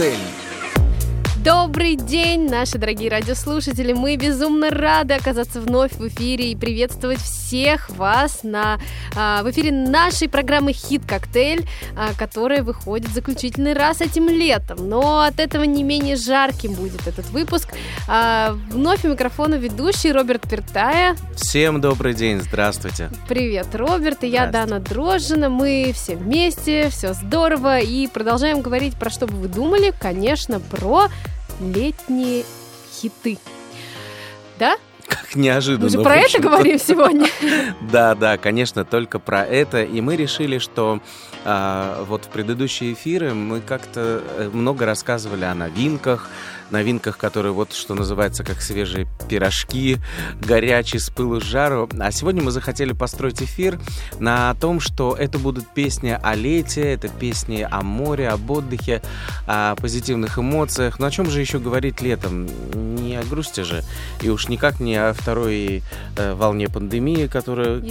коктейль. День, наши дорогие радиослушатели! Мы безумно рады оказаться вновь в эфире и приветствовать всех вас на, а, в эфире нашей программы «Хит Коктейль», а, которая выходит заключительный раз этим летом. Но от этого не менее жарким будет этот выпуск. А, вновь у микрофона ведущий Роберт Пертая. Всем добрый день, здравствуйте. Привет, Роберт, и я Дана Дрожжина. Мы все вместе, все здорово, и продолжаем говорить про что бы вы думали, конечно, про летние хиты. Да? Как неожиданно. Мы же про это говорим сегодня. Да, да, конечно, только про это. И мы решили, что а, вот в предыдущие эфиры мы как-то э, много рассказывали о новинках, новинках, которые вот что называется как свежие пирожки, горячие с пылу с жару. А сегодня мы захотели построить эфир на том, что это будут песни о лете, это песни о море, об отдыхе, о позитивных эмоциях. Но о чем же еще говорить летом? Не о грусти же. И уж никак не о второй э, волне пандемии, которая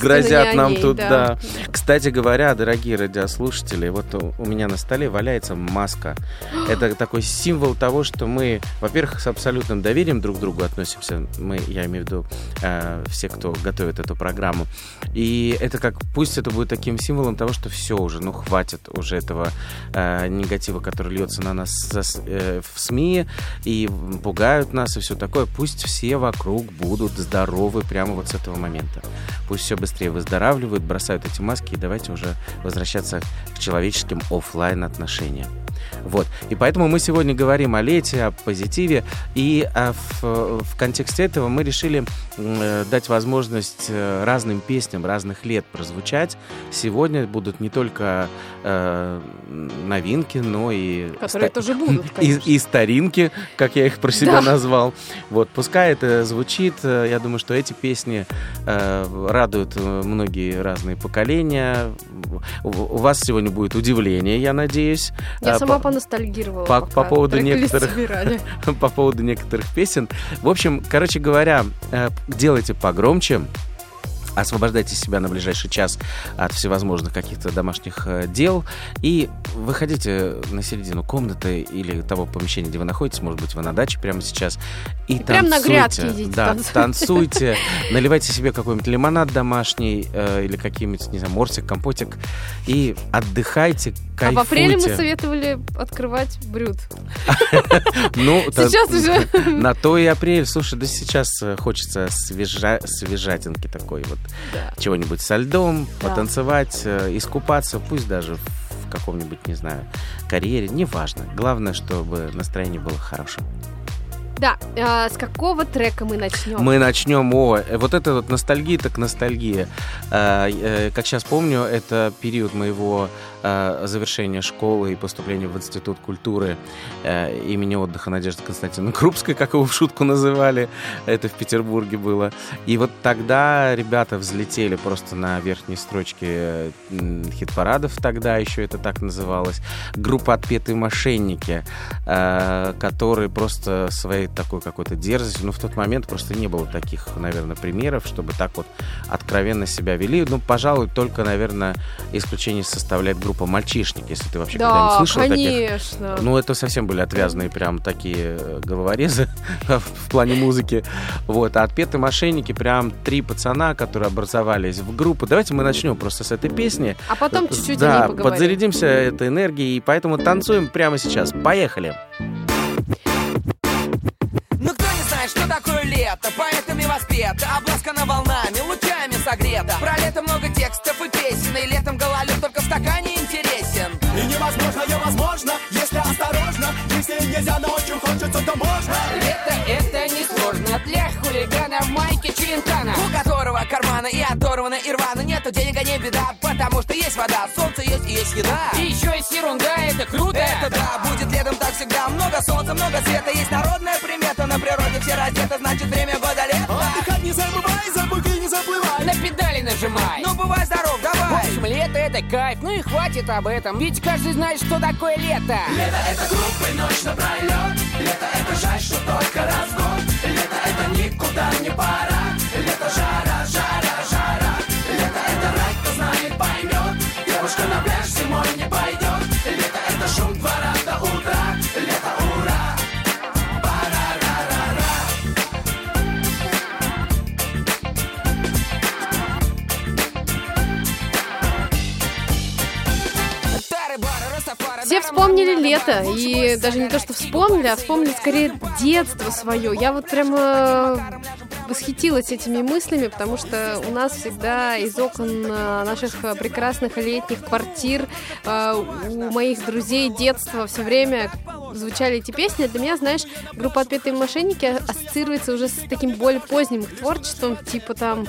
грозят нам ней, тут. Да. да. Кстати говоря, дорогие радиослушатели, вот у, у меня на столе валяется маска. Это такой символ того, что что мы, во-первых, с абсолютным доверием друг к другу относимся. Мы, я имею в виду э, все, кто готовит эту программу. И это как, пусть это будет таким символом того, что все уже, ну хватит уже этого э, негатива, который льется на нас э, в СМИ и пугают нас и все такое. Пусть все вокруг будут здоровы прямо вот с этого момента. Пусть все быстрее выздоравливают, бросают эти маски и давайте уже возвращаться к человеческим офлайн отношениям. Вот. И поэтому мы сегодня говорим о лете, о позитиве. И в, в контексте этого мы решили э, дать возможность э, разным песням разных лет прозвучать. Сегодня будут не только э, новинки, но и... Которые ста- тоже будут, и, и старинки, как я их про себя да. назвал. Вот. Пускай это звучит. Э, я думаю, что эти песни э, радуют многие разные поколения. У, у вас сегодня будет удивление, я надеюсь. Я сама поностальгировала. По, по поводу некоторых по поводу некоторых песен. В общем, короче говоря, э, делайте погромче освобождайте себя на ближайший час от всевозможных каких-то домашних э, дел и выходите на середину комнаты или того помещения, где вы находитесь, может быть, вы на даче прямо сейчас, и, и танцуйте. Прямо на грядке идите Да, танцуйте. танцуйте, наливайте себе какой-нибудь лимонад домашний э, или какой-нибудь, не знаю, морсик, компотик и отдыхайте, кайфуйте. А в апреле мы советовали открывать брют. Ну, сейчас уже. На то и апрель. Слушай, да сейчас э, хочется свежатинки такой вот да. чего-нибудь со льдом, да. потанцевать, э, искупаться, пусть даже в каком-нибудь, не знаю, карьере, неважно. Главное, чтобы настроение было хорошим. Да, а, с какого трека мы начнем? Мы начнем, о, э, вот это вот ностальгия, так ностальгия. А, э, как сейчас помню, это период моего завершения школы и поступления в Институт культуры а, имени отдыха Надежды Константиновны Крупской, как его в шутку называли. Это в Петербурге было. И вот тогда ребята взлетели просто на верхней строчке хит-парадов, тогда еще это так называлось. Группа «Отпетые мошенники», которые просто своей такой какой-то дерзостью, но в тот момент просто не было таких, наверное, примеров, чтобы так вот откровенно себя вели. Ну, пожалуй, только, наверное, исключение составляет группа «Мальчишник», если ты вообще да, когда-нибудь слышал конечно. таких. Ну, это совсем были отвязные прям такие э, головорезы в плане музыки. Вот. А «Отпетые мошенники» прям три пацана, которые образовались в группу. Давайте мы начнем просто с этой песни. А потом чуть-чуть Да, подзарядимся этой энергией, и поэтому танцуем прямо сейчас. Поехали! лето Поэтами воспета, обласкана волнами, лучами согрета Про лето много текстов и песен И летом гололед только в стакане невозможно, если осторожно. Если нельзя, но очень хочется, то можно. Лето это не сложно. Для хулигана в майке Челентана У которого кармана и оторвана и рвана Нету денег, а не беда, потому что есть вода Солнце есть и есть еда. И еще есть ерунда, это круто. Это да, будет летом так всегда Много солнца, много света, есть народная примета На природе все раздеты, значит время года лето Отдыхать не забывай, за буги не заплывай. На педали нажимай. Ну бывай кайф, ну и хватит об этом. Ведь каждый знает, что такое лето. Лето это глупый ночь напролет Лето это жаль, что только раз в год. Лето это никуда не пора. Лето жара, жара, жара. Лето это рай, кто знает, поймет Девушка на пляж зимой не пойдет вспомнили лето. И даже не то, что вспомнили, а вспомнили скорее детство свое. Я вот прямо восхитилась этими мыслями, потому что у нас всегда из окон э, наших прекрасных летних квартир э, у моих друзей детства все время звучали эти песни. Для меня, знаешь, группа «Отпетые мошенники» ассоциируется уже с таким более поздним их творчеством, типа там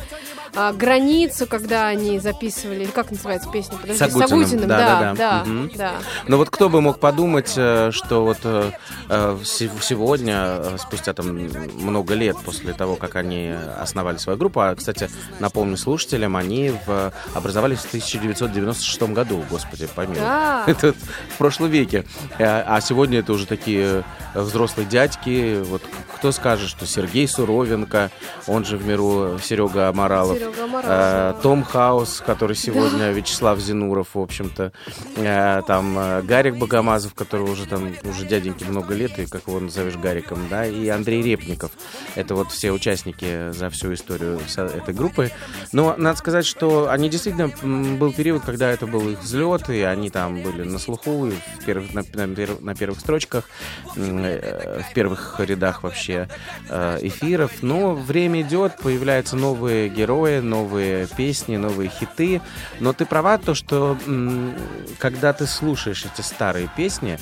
а, границу, когда они записывали, как называется песня? Подожди, Сагутиным. Сагутиным, Да, да, да, да, да. Мгм. да. Но вот кто бы мог подумать, э, что вот э, э, се- сегодня, э, спустя там много лет после того, как они основали свою группу, а, кстати, напомню слушателям, они в- образовались в 1996 году, господи, помилуй. Да. Это в прошлом веке. А сегодня это уже такие взрослые дядьки. Вот кто скажет, что Сергей Суровенко, он же в миру Серега Амаралов, Э. Том Хаус, который сегодня Вячеслав Зинуров, в общем-то. Э, Там э, Гарик Богомазов, которого уже там уже дяденьке много лет, и как его назовешь Гариком, да, и Андрей Репников. Это вот все участники за всю историю этой группы. Но надо сказать, что они действительно был период, когда это был их взлет, и они там были на слуху, и в первых, на, на на первых строчках, э, в первых рядах вообще э, эфиров. Но время идет, появляются новые герои, новые песни, новые хиты. Но ты права, то, что когда ты слушаешь эти старые песни,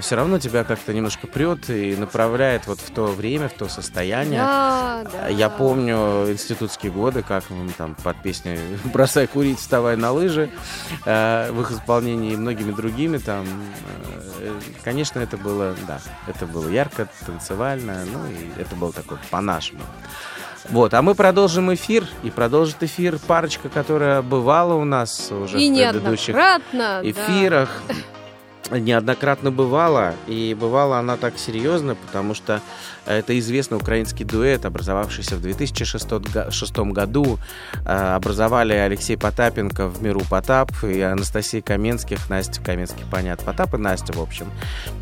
все равно тебя как-то немножко прет и направляет вот в то время, в то состояние. Да, да. Я помню институтские годы, как там под песни «Бросай курить, вставай на лыжи» э, в их исполнении и многими другими там. э, Конечно, это было, да, это было ярко, танцевально, ну и это было такое по-нашему. Вот, а мы продолжим эфир, и продолжит эфир парочка, которая бывала у нас уже И в предыдущих неоднократно. да. эфирах неоднократно бывала, и бывала она так серьезно, потому что это известный украинский дуэт, образовавшийся в 2006 га- шестом году. Э, Образовали Алексей Потапенко в «Миру Потап» и Анастасия Каменских, Настя Каменских, понятно, Потап и Настя, в общем.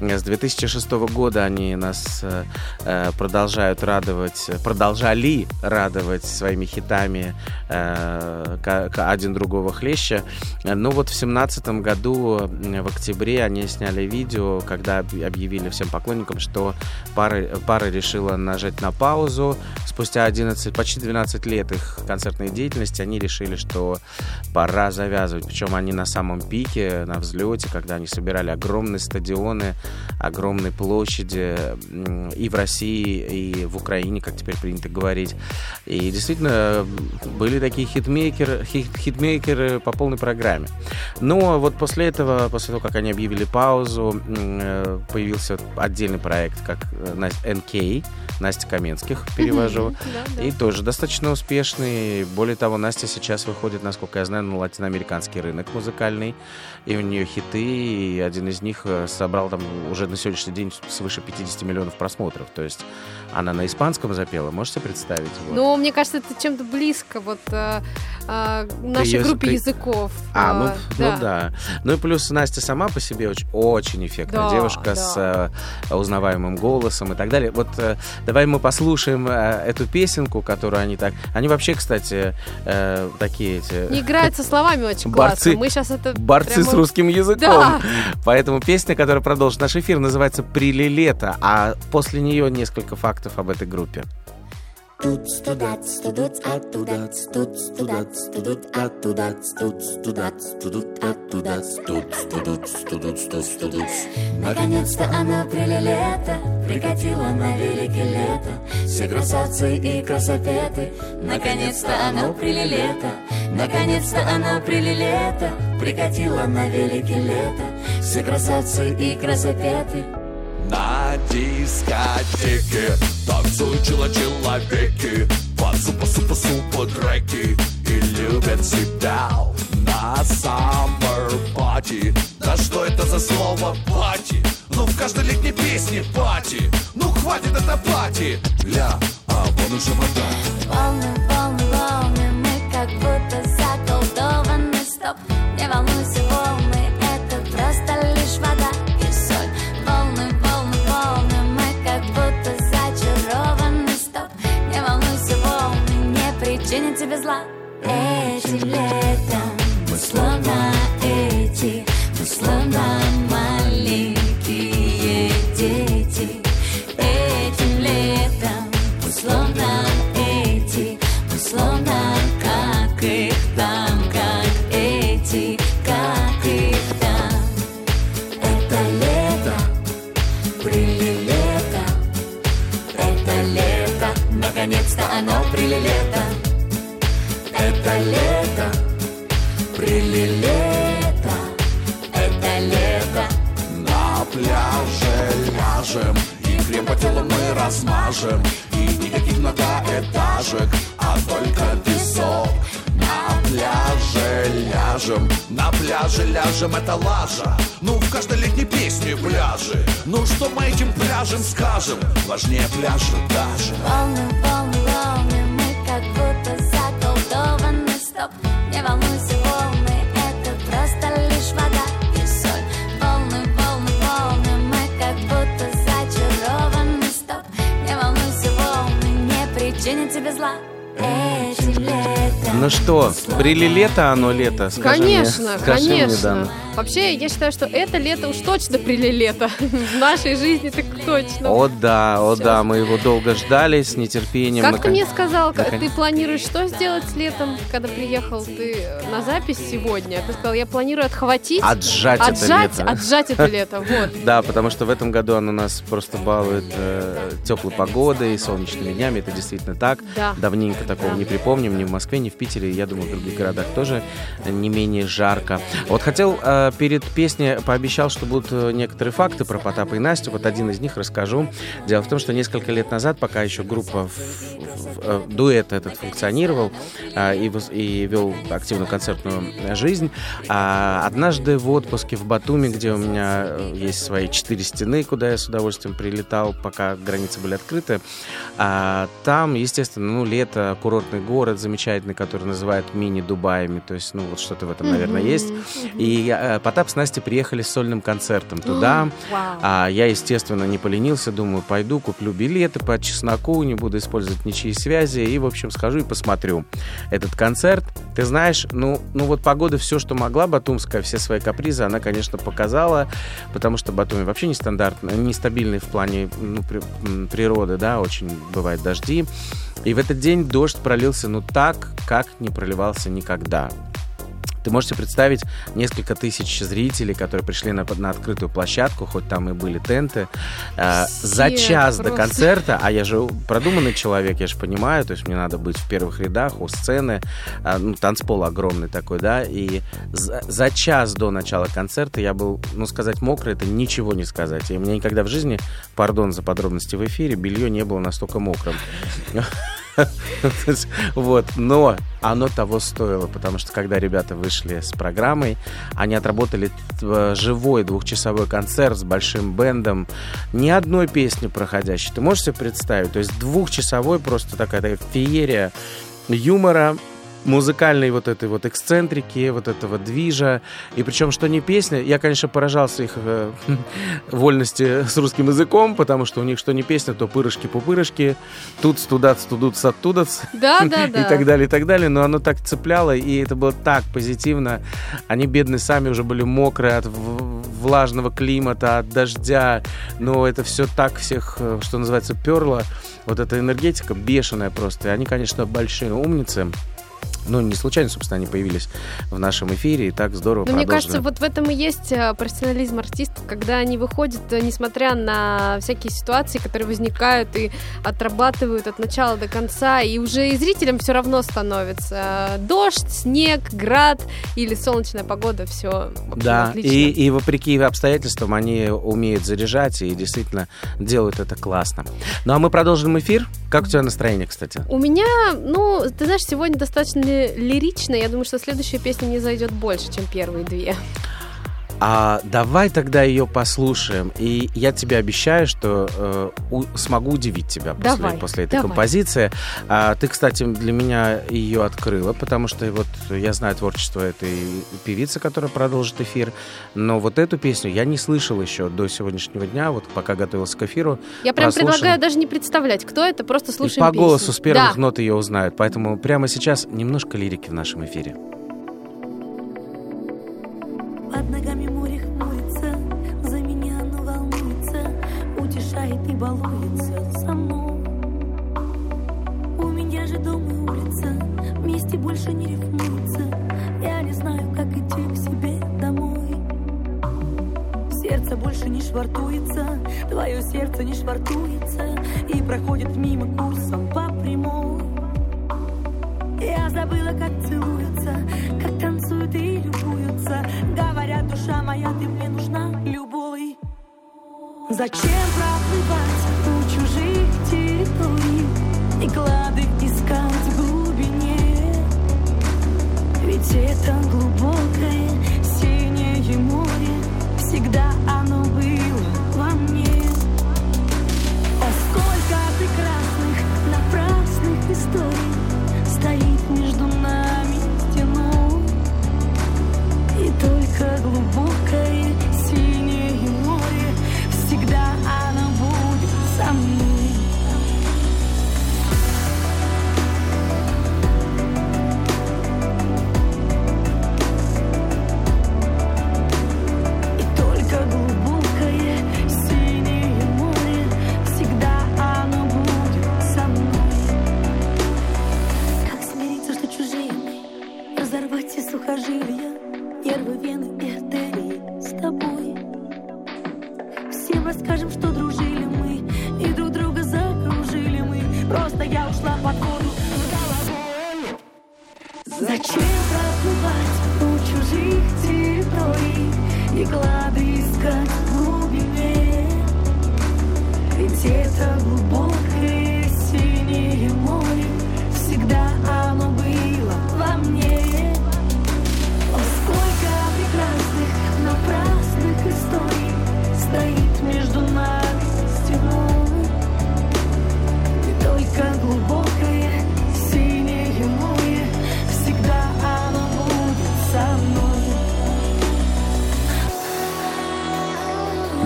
Э, С 2006 года они нас э, э, продолжают радовать, продолжали радовать своими хитами э, один другого хлеща. Э, Но вот в семнадцатом году, м, в октябре, они сняли видео, когда об- объявили всем поклонникам, что пара, пара решила нажать на паузу. Спустя 11, почти 12 лет их концертной деятельности они решили, что пора завязывать. Причем они на самом пике, на взлете, когда они собирали огромные стадионы, огромные площади и в России, и в Украине, как теперь принято говорить. И действительно были такие хитмейкеры, хит- хитмейкеры по полной программе. Но вот после этого, после того, как они объявили паузу, э, появился отдельный проект, как э, НК, Настя Каменских, перевожу. И тоже достаточно успешный. Более того, Настя сейчас выходит, насколько я знаю, на латиноамериканский рынок музыкальный. И у нее хиты, и один из них э, собрал там уже на сегодняшний день свыше 50 миллионов просмотров. То есть она на испанском запела, можете представить? Вот. Ну, мне кажется, это чем-то близко вот э, э, нашей её- группе к- языков. А, ну, Э, ну да. Ну и плюс Настя сама по себе очень, очень эффектная Да, девушка да. с э, узнаваемым голосом и так далее. Вот э, давай мы послушаем э, эту песенку, которую они так... Они вообще, кстати, э, такие эти... Не играет со словами очень Борцы- классно. Мы сейчас это Борцы прямо- с русским языком. Да. Поэтому песня, которая продолжит наш эфир, называется «Прилилета», а после нее несколько фактов об этой группе. Тут студат, студут, оттуда, тут студат, студут, оттуда, тут студат, студут, тут студут, студут, студ, студут. Наконец-то оно прилилето, прикатило на великий лето. Все красавцы и красопеты, наконец-то оно прилилето, наконец-то оно прилилето, прикатило на великий лето. Все красавцы и красопеты. На дискотеке танцуют человеки Под супа-супа-супа треки И любят себя на summer party. Да что это за слово пати? Ну в каждой летней песне пати Ну хватит это пати Ля, а вон уже вода. Волны, волны, волны, мы как будто заколдованы. Стоп, не волнуйся, Этим летом размажем И никаких многоэтажек А только песок. На пляже ляжем На пляже ляжем, это лажа. Ну, в каждой летней песне пляжи. Ну, что мы этим пляжем скажем? Важнее пляжа даже. Волны, волны, Ну что, брили лето, оно лето? Скажи мне, Конечно, скажи мне, конечно. Дана. Вообще, я считаю, что это лето уж точно прили лето. В нашей жизни так точно. О да, о да, мы его долго ждали с нетерпением. Как ты мне сказал, ты планируешь что сделать с летом, когда приехал ты на запись сегодня? Ты сказал, я планирую отхватить, Отжать, это лето. отжать это лето. Вот. Да, потому что в этом году оно нас просто балует э, теплой погодой, солнечными днями. Это действительно так. Да. Давненько такого Да. не припомним ни в Москве, ни в Питере. Я думаю, в других городах тоже не менее жарко. Вот хотел э, перед песней пообещал, что будут э, некоторые факты про Потапа и Настю. Вот один из них расскажу. Дело в том, что несколько лет назад, пока еще группа в- в- э, дуэт этот функционировал э, и, и вел активную концертную э, жизнь, а однажды в отпуске в Батуми, где у меня э, есть свои четыре стены, куда я с удовольствием прилетал, пока границы были открыты, а, там, естественно, ну, лето, курортный город замечательный, который называют мини-Дубаями, то есть, ну, вот что-то в этом, наверное, есть. И э, Потап с Настей приехали с сольным концертом туда. А я, естественно, не поленился, думаю, пойду, куплю билеты по чесноку, не буду использовать ничьи связи, и, в общем, схожу и посмотрю этот концерт. Ты знаешь, ну, ну вот погода все, что могла, Батумская, все свои капризы, она, конечно, показала, потому что Батуми вообще нестандартный, нестабильный в плане ну, при- природы, да, очень бывают дожди. И в этот день дождь пролился, ну, так, как не проливался никогда. Ты можешь себе представить несколько тысяч зрителей, которые пришли на, на открытую площадку, хоть там и были тенты, э, за час до просто. концерта, а я же продуманный человек, я же понимаю, то есть мне надо быть в первых рядах, у сцены, а, ну, танцпол огромный такой, да, и за, за час до начала концерта я был, ну, сказать мокрый, это ничего не сказать. И меня никогда в жизни, пардон за подробности в эфире, белье не было настолько мокрым. Вот, но оно того стоило, потому что когда ребята вышли с программой, они отработали э, живой двухчасовой концерт с большим бендом, ни одной песни проходящей. Ты можешь себе представить? То есть двухчасовой просто такая, такая феерия юмора, музыкальной вот этой вот эксцентрики, вот этого движа. И причем, что не песня, я, конечно, поражался их э, вольности с русским языком, потому что у них что не песня, то пырышки-пупырышки, тут студат, студут, оттуда Да, да, да. и так далее, и так далее. Но оно так цепляло, и это было так позитивно. Они, бедные, сами уже были мокрые от влажного климата, от дождя. Но это все так всех, э, что называется, перло. Вот эта энергетика бешеная просто. И они, конечно, большие умницы. Ну, не случайно, собственно, они появились в нашем эфире и так здорово Но мне продолжили. кажется, вот в этом и есть э, профессионализм артистов, когда они выходят, э, несмотря на всякие ситуации, которые возникают, и отрабатывают от начала до конца, и уже и зрителям все равно становится. Э, Дождь, снег, град или солнечная погода, все Да, отлично. и, и вопреки обстоятельствам они умеют заряжать и действительно делают это классно. Ну а мы продолжим эфир. Как у тебя настроение, кстати? У меня, ну, ты знаешь, сегодня достаточно лирично. Я думаю, что следующая песня не зайдет больше, чем первые две. А давай тогда ее послушаем. И я тебе обещаю, что э, у- смогу удивить тебя после, Давай, после этой давай. композиции. А, ты, кстати, для меня ее открыла, потому что вот я знаю творчество этой певицы, которая продолжит эфир. Но вот эту песню я не слышал еще до сегодняшнего дня, вот пока готовился к эфиру. Я прям Прослушаем. предлагаю даже не представлять, кто это, просто слушаем и по песню. голосу с первых Да. нот ее узнают. Поэтому прямо сейчас немножко лирики в нашем эфире. Зачем проплывать у чужих территорий и клады искать в глубине? Ведь это глубокое синее море Всегда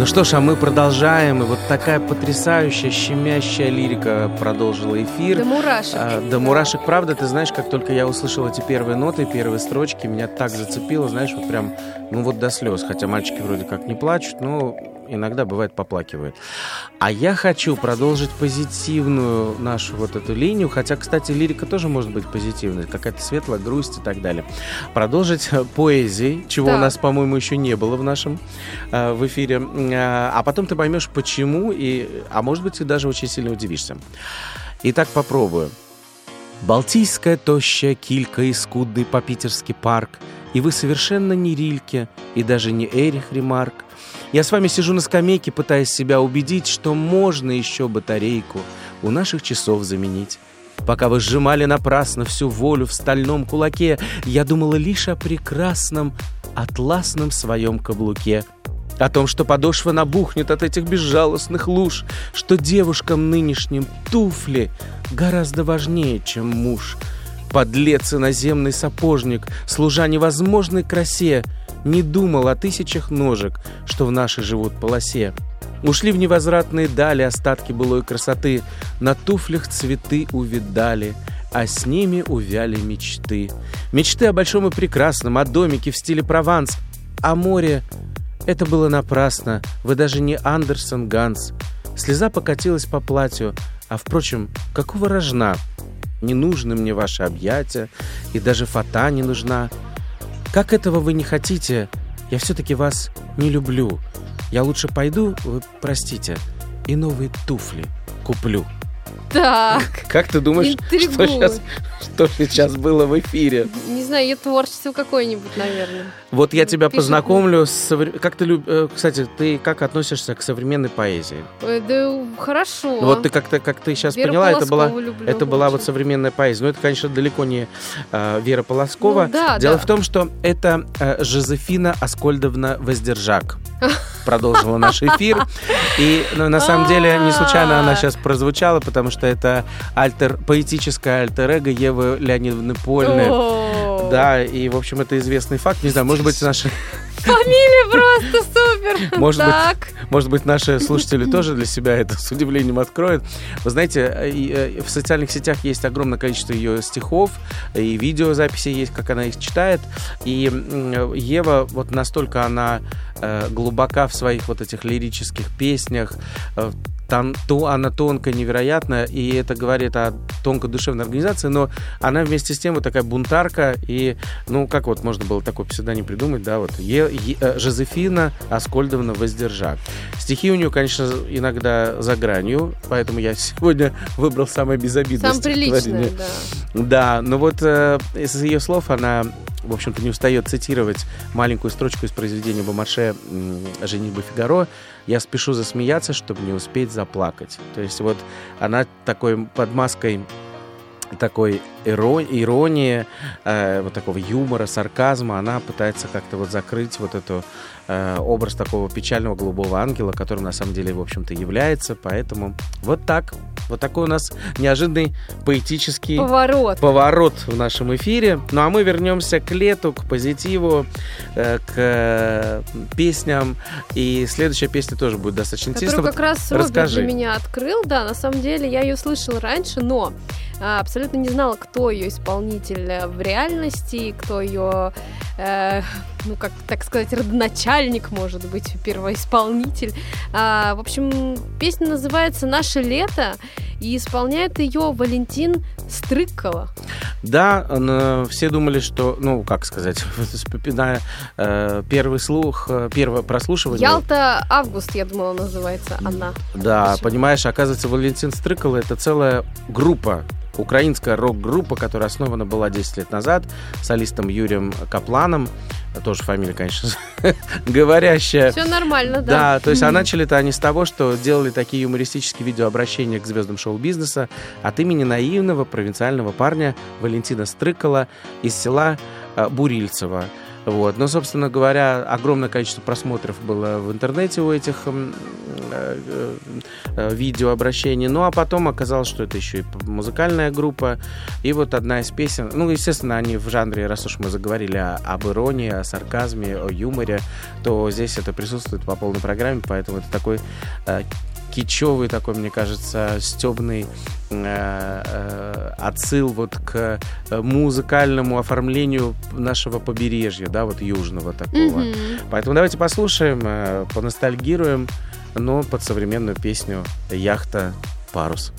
Ну что ж, а мы продолжаем. И вот такая потрясающая, щемящая лирика продолжила эфир. До мурашек. А, до мурашек, правда, ты знаешь, как только я услышал эти первые ноты, первые строчки, меня так зацепило, знаешь, вот прям, ну вот до слез. Хотя мальчики вроде как не плачут, но иногда бывает поплакивают. А я хочу продолжить позитивную нашу вот эту линию, хотя, кстати, лирика тоже может быть позитивной, какая-то светлая грусть и так далее. Продолжить э, поэзией, чего Так. у нас, по-моему, еще не было в нашем э, в эфире. А а потом ты поймешь, почему, и, а может быть, ты даже очень сильно удивишься. Итак, попробую. Балтийская тощая килька и скудный по-питерский парк, и вы совершенно не Рильке, и даже не Эрих Ремарк. Я с вами сижу на скамейке, пытаясь себя убедить, что можно еще батарейку у наших часов заменить. Пока вы сжимали напрасно всю волю в стальном кулаке, я думала лишь о прекрасном атласном своем каблуке. О том, что подошва набухнет от этих безжалостных луж, что девушкам нынешним туфли гораздо важнее, чем муж. Подлец иноземный сапожник, служа невозможной красе, не думал о тысячах ножек, что в нашей живут полосе. Ушли в невозвратные дали остатки былой красоты, на туфлях цветы увидали, а с ними увяли мечты. Мечты о большом и прекрасном, о домике в стиле Прованс, о море. Это было напрасно, вы даже не Андерсон Ганс. Слеза покатилась по платью, а, впрочем, какого рожна? Не нужны мне ваши объятия, и даже фата не нужна. Как этого вы не хотите, я все-таки вас не люблю. Я лучше пойду, вы простите, и новые туфли куплю. Так, Как ты думаешь, что сейчас, что сейчас было в эфире? не знаю, ее творчество какое-нибудь, наверное. Вот я тебя Пишет познакомлю с... совре- Как ты люб... э, Кстати, ты как относишься к современной поэзии? Э, Да хорошо. Ну, Вот ты как-то, как ты сейчас Веру поняла, это была, люблю это была вот современная поэзия. Но это, конечно, далеко не э, Вера Полоскова. Ну да, Дело да. в том, что это э, Жозефина Аскольдовна Воздержак продолжила наш эфир. И ну, на самом деле не случайно она сейчас прозвучала, потому что это альтер, поэтическое альтер-эго Евы Леонидовны Польны. Да, и, в общем, это известный факт. Не знаю, может быть, наши, Фамилия просто супер. Может быть, так. может быть, наши слушатели тоже для себя это с удивлением откроют. Вы знаете, э, э, в социальных сетях есть огромное количество ее стихов, и видеозаписи есть, как она их читает. И Ева, вот настолько она э, глубока в своих вот этих лирических песнях, тон- то она тонкая, невероятная, и это говорит о тонкой душевной организации, но она вместе с тем вот такая бунтарка, и, ну, как вот можно было такой псевдоним придумать, да, вот, Е- Е- э, Жозефина Аскольдовна Воздержак. Стихи у нее, конечно, иногда за гранью, поэтому я сегодня выбрал самое безобидное Самое приличное, да. Да, но вот э, из ее слов она, в общем-то, не устает цитировать маленькую строчку из произведения Бомарше «Женитьба Фигаро». «Я спешу засмеяться, чтобы не успеть заплакать». То есть вот она такой под маской такой иро- иронии, э, вот такого юмора, сарказма, она пытается как-то вот закрыть вот эту э, образ такого печального голубого ангела, которым на самом деле, в общем-то, является. Поэтому вот так. Вот такой у нас неожиданный поэтический Поворот. поворот в нашем эфире. Ну а мы вернемся к лету, к позитиву, э, к э, песням. И следующая песня тоже будет достаточно Который интересна. как раз Роберт расскажи. для меня открыл. Да, на самом деле я ее слышала раньше, но а, абсолютно не знала, кто ее исполнитель э, в реальности, кто ее, э, ну как так сказать, родоначальник, может быть, первоисполнитель. А, в общем, песня называется «Наше лето», и исполняет ее Валентин Стрыкало. Да, на- все думали, что, ну, как сказать, на э, первый слух, э, первое прослушивание. Ялта Август, я думала, называется она. Да, Почему? понимаешь, оказывается, Валентин Стрыкало это целая группа, украинская рок-группа, которая основана была 10 лет назад солистом Юрием Капланом. Тоже фамилия, конечно, говорящая. Все нормально, да. Да, то есть а начали-то они с того, что делали такие юмористические видеообращения к звездам шоу-бизнеса от имени наивного провинциального парня Валентина Стрыкала из села э, Бурильцево. Вот. Но, собственно говоря, огромное количество просмотров было в интернете у этих э, э, э, видеообращений. Ну, а потом оказалось, что это еще и музыкальная группа. И вот одна из песен... Ну, естественно, они в жанре, раз уж мы заговорили о- об иронии, о сарказме, о юморе, то здесь это присутствует по полной программе, поэтому это такой э, кичевый такой, мне кажется, стебный отсыл вот к э, музыкальному оформлению нашего побережья, да, вот южного такого. Мгм. Поэтому давайте послушаем, э, поностальгируем, но под современную песню «Яхта парус».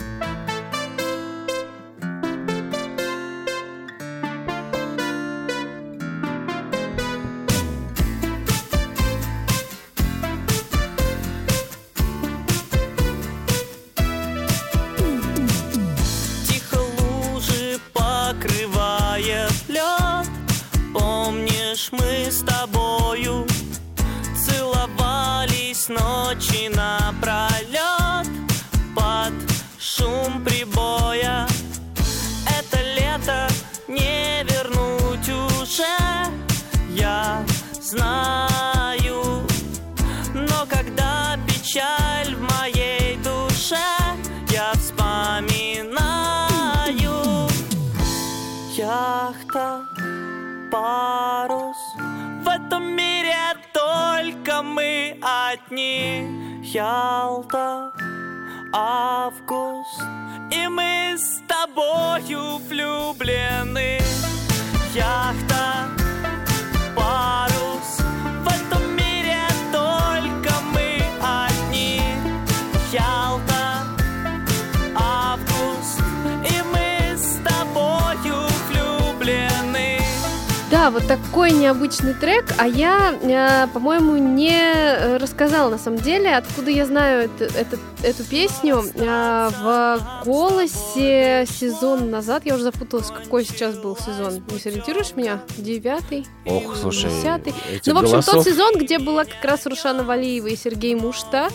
На самом деле, откуда я знаю это- это- эту песню. Э, В голосе сезон назад, я уже запуталась, какой сейчас был сезон. Не сориентируешь меня? Девятый? Ох, слушай, Десятый? Ну, в общем, голосов- тот сезон, где была как раз Рушана Валиева и Сергей Мушта,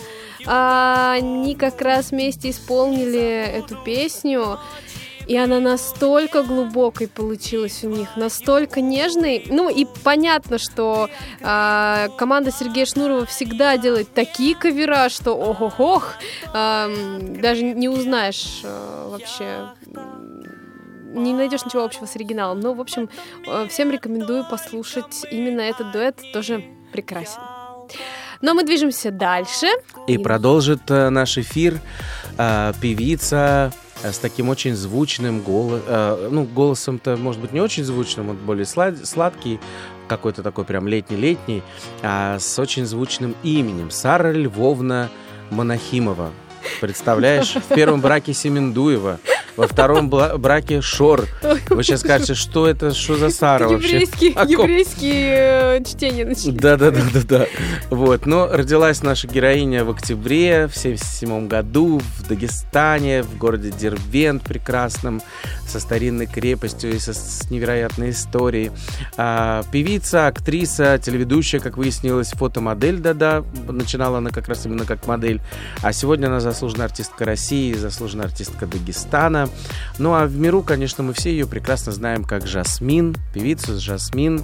а, они как раз вместе исполнили эту песню. И она настолько глубокой получилась у них, настолько нежной. Ну и понятно, что а, команда Сергея Шнурова всегда делает такие кавера, что ох-ох-ох, ам, даже не узнаешь а, вообще не найдешь ничего общего с оригиналом. Но, в общем, э, всем рекомендую послушать именно этот дуэт, тоже прекрасен. Но мы движемся дальше. И продолжит э, наш эфир э, певица э, с таким очень звучным голосом. ну, голосом-то, может быть, не очень звучным, он более слад- сладкий, какой-то такой прям летний-летний, а с очень звучным именем. Сара Львовна Монахимова. Представляешь? В первом браке Семендуева, во втором браке Шор. Вы сейчас скажете, что это, что за Сара вообще? Еврейские, э, чтения начались. Да, да, да, да, да. Вот. Но родилась наша героиня в октябре в 77 году в Дагестане, в городе Дербент прекрасном, со старинной крепостью и со, с невероятной историей. А, певица, актриса, телеведущая, как выяснилось, фотомодель, да-да. Начинала она как раз именно как модель. А сегодня она заслуженная артистка России, заслуженная артистка Дагестана. Ну а в миру, конечно, мы все ее прекрасно знаем как Жасмин, певицу Жасмин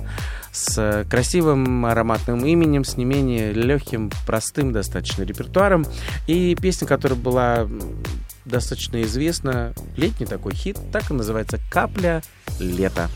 с э, красивым ароматным именем, с не менее легким, простым достаточно репертуаром. И песня, которая была достаточно известна, летний такой хит, так и называется «Капля лета».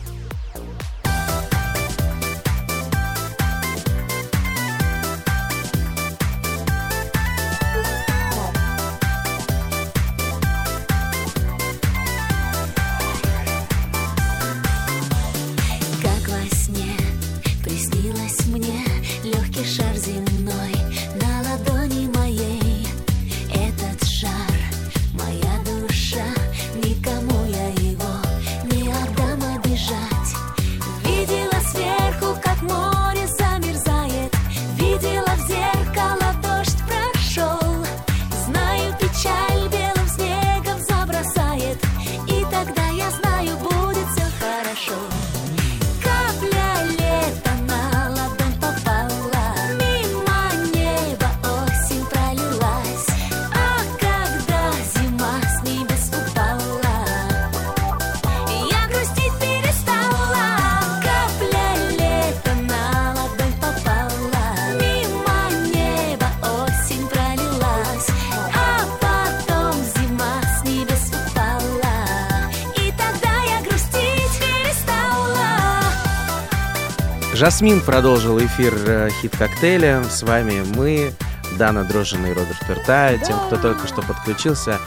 Жасмин продолжил эфир э, хит-коктейля. С вами мы, Дана Дрожжина и Роберт Пертай. Тем, кто только что подключился,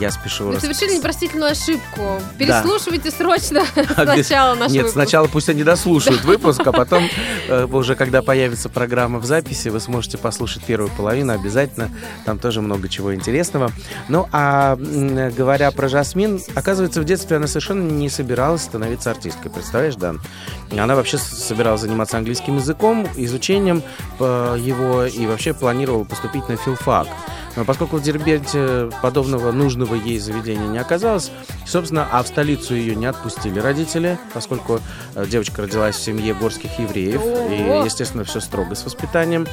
я спешу... Вы совершили непростительную ошибку. Переслушивайте срочно А без- сначала наш Нет, выпуск. сначала пусть они дослушают выпуск, а потом э, уже когда появится программа в записи, вы сможете послушать первую половину обязательно. Там тоже много чего интересного. Ну, а говоря про Жасмин, оказывается, в детстве она совершенно не собиралась становиться артисткой. Представляешь, Дан? Она вообще собиралась заниматься английским языком, изучением э, его и вообще планировала поступить на филфак. Но поскольку в Дербенте подобного нужного ей заведения не оказалось, собственно, а в столицу ее не отпустили родители, поскольку э, девочка родилась в семье горских евреев, и, естественно, все строго с воспитанием,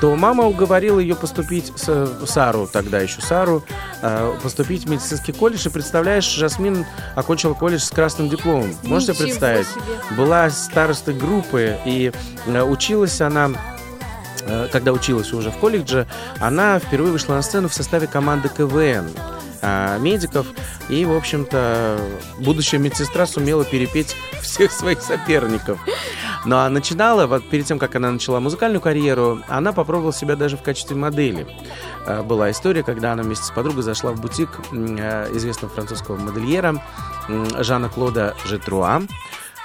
то мама уговорила ее поступить, с, Сару, тогда еще Сару, э, поступить в медицинский колледж. И представляешь, Жасмин окончила колледж с красным дипломом. Можете Ничего представить? себе. Была старостой группы, и э, училась она э, когда училась уже в колледже, она впервые вышла на сцену в составе команды КВН а, медиков. И, в общем-то, будущая медсестра сумела перепеть всех своих соперников. Ну а начинала, вот перед тем, как она начала музыкальную карьеру, она попробовала себя даже в качестве модели. Э, Была история, когда она вместе с подругой зашла в бутик э, известного французского модельера Жана Клода Жетруа.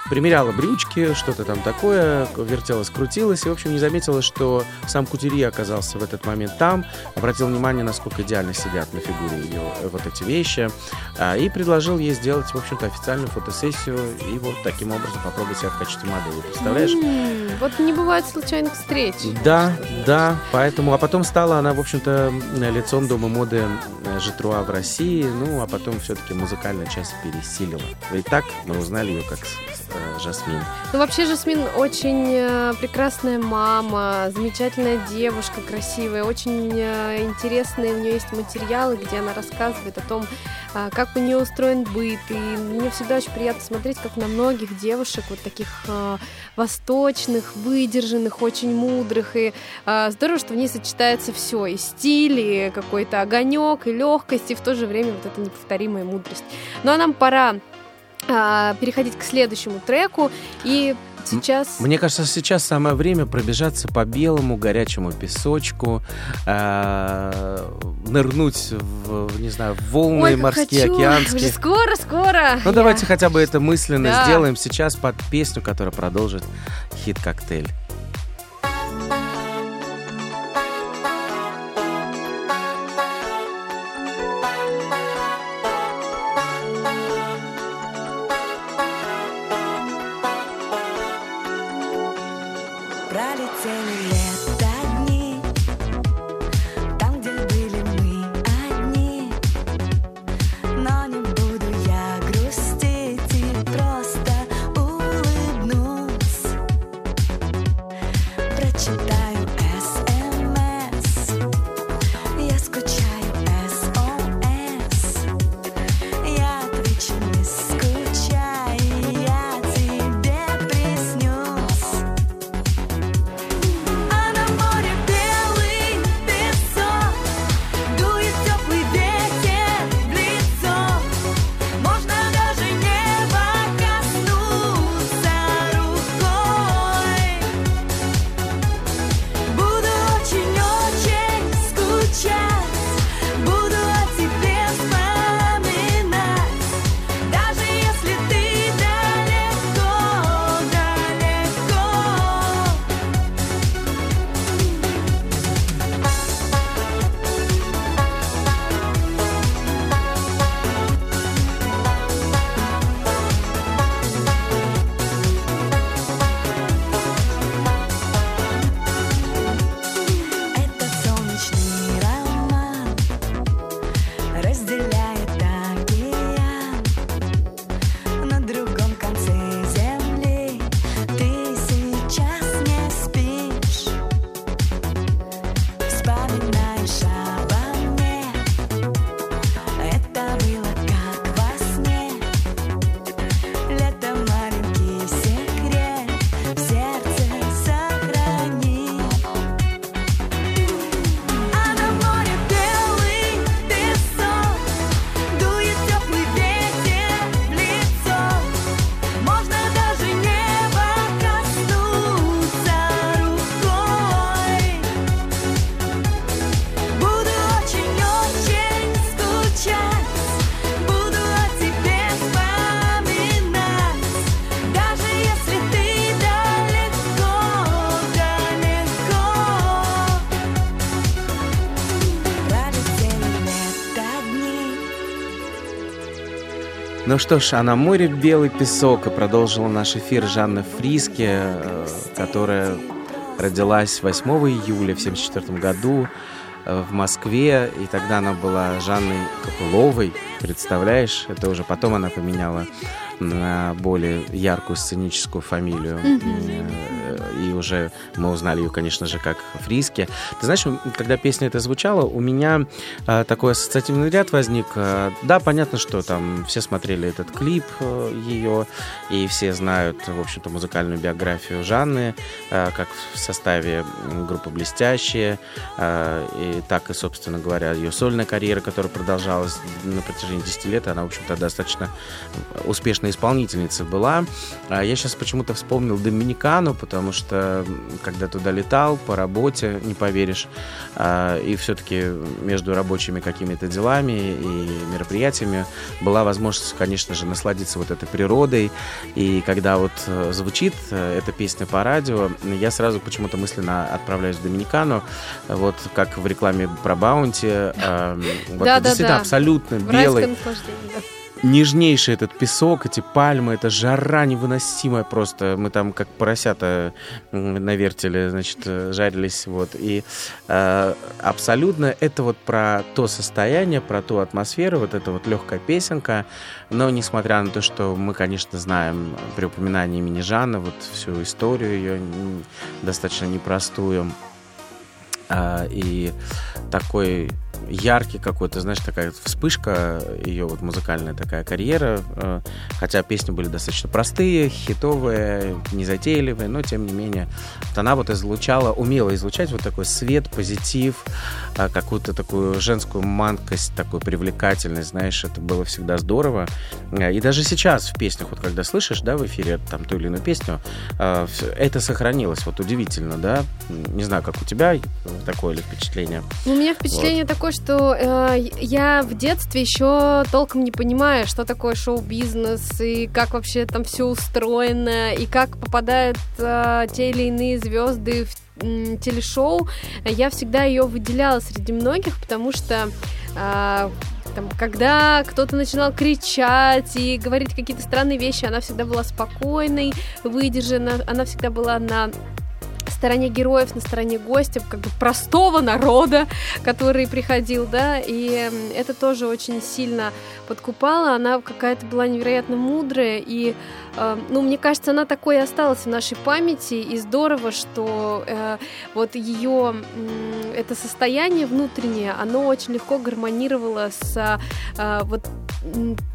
Примеряла брючки, что-то там такое, вертелась, крутилась, и, в общем, не заметила, что сам Кутюрье оказался в этот момент там, обратил внимание, насколько идеально сидят на фигуре ее э, вот эти вещи, а, и предложил ей сделать, в общем-то, официальную фотосессию и вот таким образом попробовать себя в качестве модели. Представляешь? М, Вот не бывает случайных встреч. Да, да, поэтому, а потом стала она, в общем-то, лицом дома моды э, Жетруа в России, ну, а потом все-таки музыкальная часть пересилила. И так мы узнали ее как Жасмин. Ну, вообще, Жасмин очень э, прекрасная мама, замечательная девушка, красивая, очень э, интересные у нее есть материалы, где она рассказывает о том, как у нее устроен быт. И мне всегда очень приятно смотреть, как на многих девушек, вот таких э, восточных, выдержанных, очень мудрых. И э, здорово, что в ней сочетается все. И стиль, и какой-то огонек, и легкость, и в то же время вот эта неповторимая мудрость. Ну а нам пора а, переходить к следующему треку. И сейчас... Мне кажется, сейчас самое время пробежаться по белому горячему песочку, э, нырнуть в, не знаю, в волны Ой, морские, хочу. океанские. Уже скоро, скоро. Ну, Я- давайте хотя бы это мысленно Да. сделаем сейчас под песню, которая продолжит хит-коктейль. Ну что ж, а на море белый песок и продолжила наш эфир Жанна Фриске, э, которая родилась 8 июля в 1974 году э, в Москве, и тогда она была Жанной Копыловой, представляешь? Это уже потом она поменяла на более яркую сценическую фамилию. Э, И уже мы узнали ее, конечно же, как Фриски. Ты знаешь, когда песня эта звучала, у меня э, такой ассоциативный ряд возник. Э, Да, понятно, что там все смотрели этот клип э, ее, и все знают, в общем-то, музыкальную биографию Жанны, э, как в составе группы «Блестящие», э, и так и, собственно говоря, ее сольная карьера, которая продолжалась на протяжении 10 лет, она, в общем-то, достаточно успешной исполнительницей была. А Я сейчас почему-то вспомнил Доминикану, потому что м, когда туда летал по работе, не поверишь, а, и все-таки между рабочими какими-то делами и мероприятиями была возможность, конечно же, насладиться вот этой природой. И когда вот э, звучит э, эта песня по радио, я сразу почему-то мысленно отправляюсь в Доминикану, вот как в рекламе про Баунти. э, вот Да-да-да. действительно абсолютно В белый да. Нежнейший этот песок, эти пальмы, это жара невыносимая просто. Мы там как поросята на вертеле, значит, э, жарились, вот. И э, абсолютно это вот про то состояние, про ту атмосферу, вот эта вот легкая песенка. Но несмотря на то, что мы, конечно, знаем при упоминании имени Жанны вот всю историю ее достаточно непростую, а, и такой яркий какой-то, знаешь, такая вспышка ее вот музыкальная такая карьера, э, хотя песни были достаточно простые, хитовые, незатейливые, но тем не менее вот она вот излучала, умела излучать вот такой свет, позитив, какую-то такую женскую манкость, такую привлекательность, знаешь, это было всегда здорово. А, И даже сейчас в песнях, вот когда слышишь, да, в эфире там ту или иную песню, а, это сохранилось, вот удивительно, да, не знаю, как у тебя такое ли впечатление. У меня впечатление такое, что э, я в детстве еще толком не понимаю, что такое шоу-бизнес и как вообще там все устроено и как попадают э, те или иные звезды в телешоу. Я всегда ее выделяла среди многих, потому что э, там, когда кто-то начинал кричать и говорить какие-то странные вещи, она всегда была спокойной, выдержана, она всегда была на стороне героев, на стороне гостя, как бы простого народа, который приходил, да, и это тоже очень сильно подкупало, она какая-то была невероятно мудрая, и, ну, мне кажется, она такой и осталась в нашей памяти, и здорово, что э, вот ее это состояние внутреннее, оно очень легко гармонировало с э, вот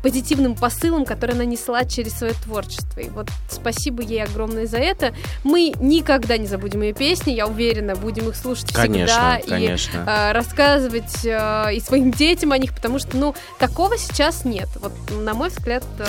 позитивным посылом, который она несла через свое творчество. И вот спасибо ей огромное за это. Мы никогда не забудем ее песни, я уверена, будем их слушать Конечно, всегда конечно. и э, рассказывать э, и своим детям о них, потому что, ну, такого сейчас нет. Вот, на мой взгляд, э,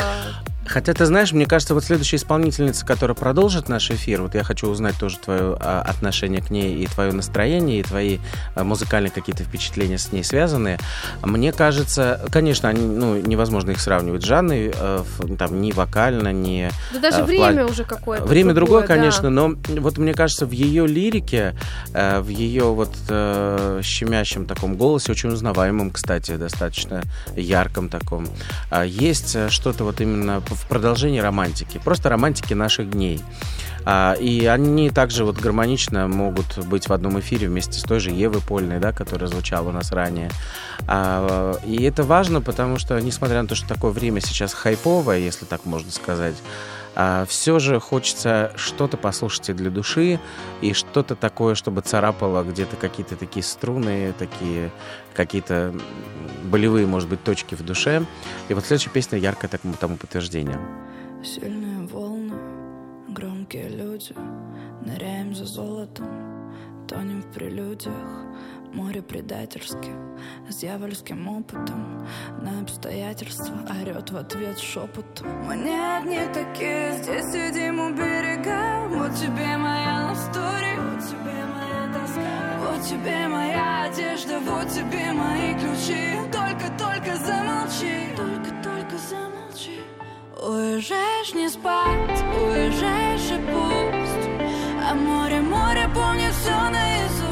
Хотя, ты знаешь, мне кажется, вот следующая исполнительница, которая продолжит наш эфир, вот я хочу узнать тоже твое а, отношение к ней и твое настроение, и твои а, музыкальные какие-то впечатления с ней связанные. Мне кажется, конечно, они, ну, невозможно их сравнивать с Жанной, э, там, ни вокально, ни... да даже э, время плане- уже какое-то. Время другое, да. конечно, но вот мне кажется, в ее лирике, э, в ее вот щемящем таком голосе, очень узнаваемом, кстати, достаточно ярком таком, есть что-то вот именно в продолжении романтики, просто романтики наших дней. А, И они также вот гармонично могут быть в одном эфире вместе с той же Евой Польной, да, которая звучала у нас ранее. А, И это важно, потому что, несмотря на то, что такое время сейчас хайповое, если так можно сказать, все же хочется что-то послушать для души, и что-то такое, чтобы царапало где-то какие-то такие струны, такие какие-то болевые, может быть, точки в душе. И вот следующая песня яркое тому, тому подтверждение. Сильные волны, громкие люди Ныряем за золотом, тонем в прелюдиях Море предательски, с дьявольским опытом На обстоятельства орет в ответ шепотом Мы не одни такие, здесь сидим у берега. Вот тебе моя история, вот тебе моя тоска. Вот тебе моя одежда, вот тебе мои ключи. Только-только замолчи, только-только замолчи. Уезжаешь не спать, уезжаешь и пусть. А море, море помнит все наизусть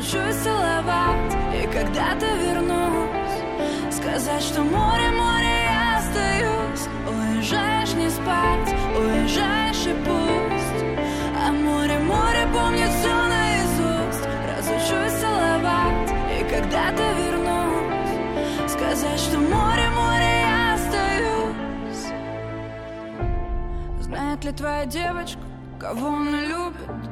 научусь целовать И когда-то вернусь. Сказать, что море, море, я остаюсь. Уезжаешь не спать, уезжаешь и пусть. А море, море помнит все наизусть. Разучусь целовать И когда-то вернусь. Сказать, что море, море, я остаюсь. Знает ли твоя девочка, кого она любит?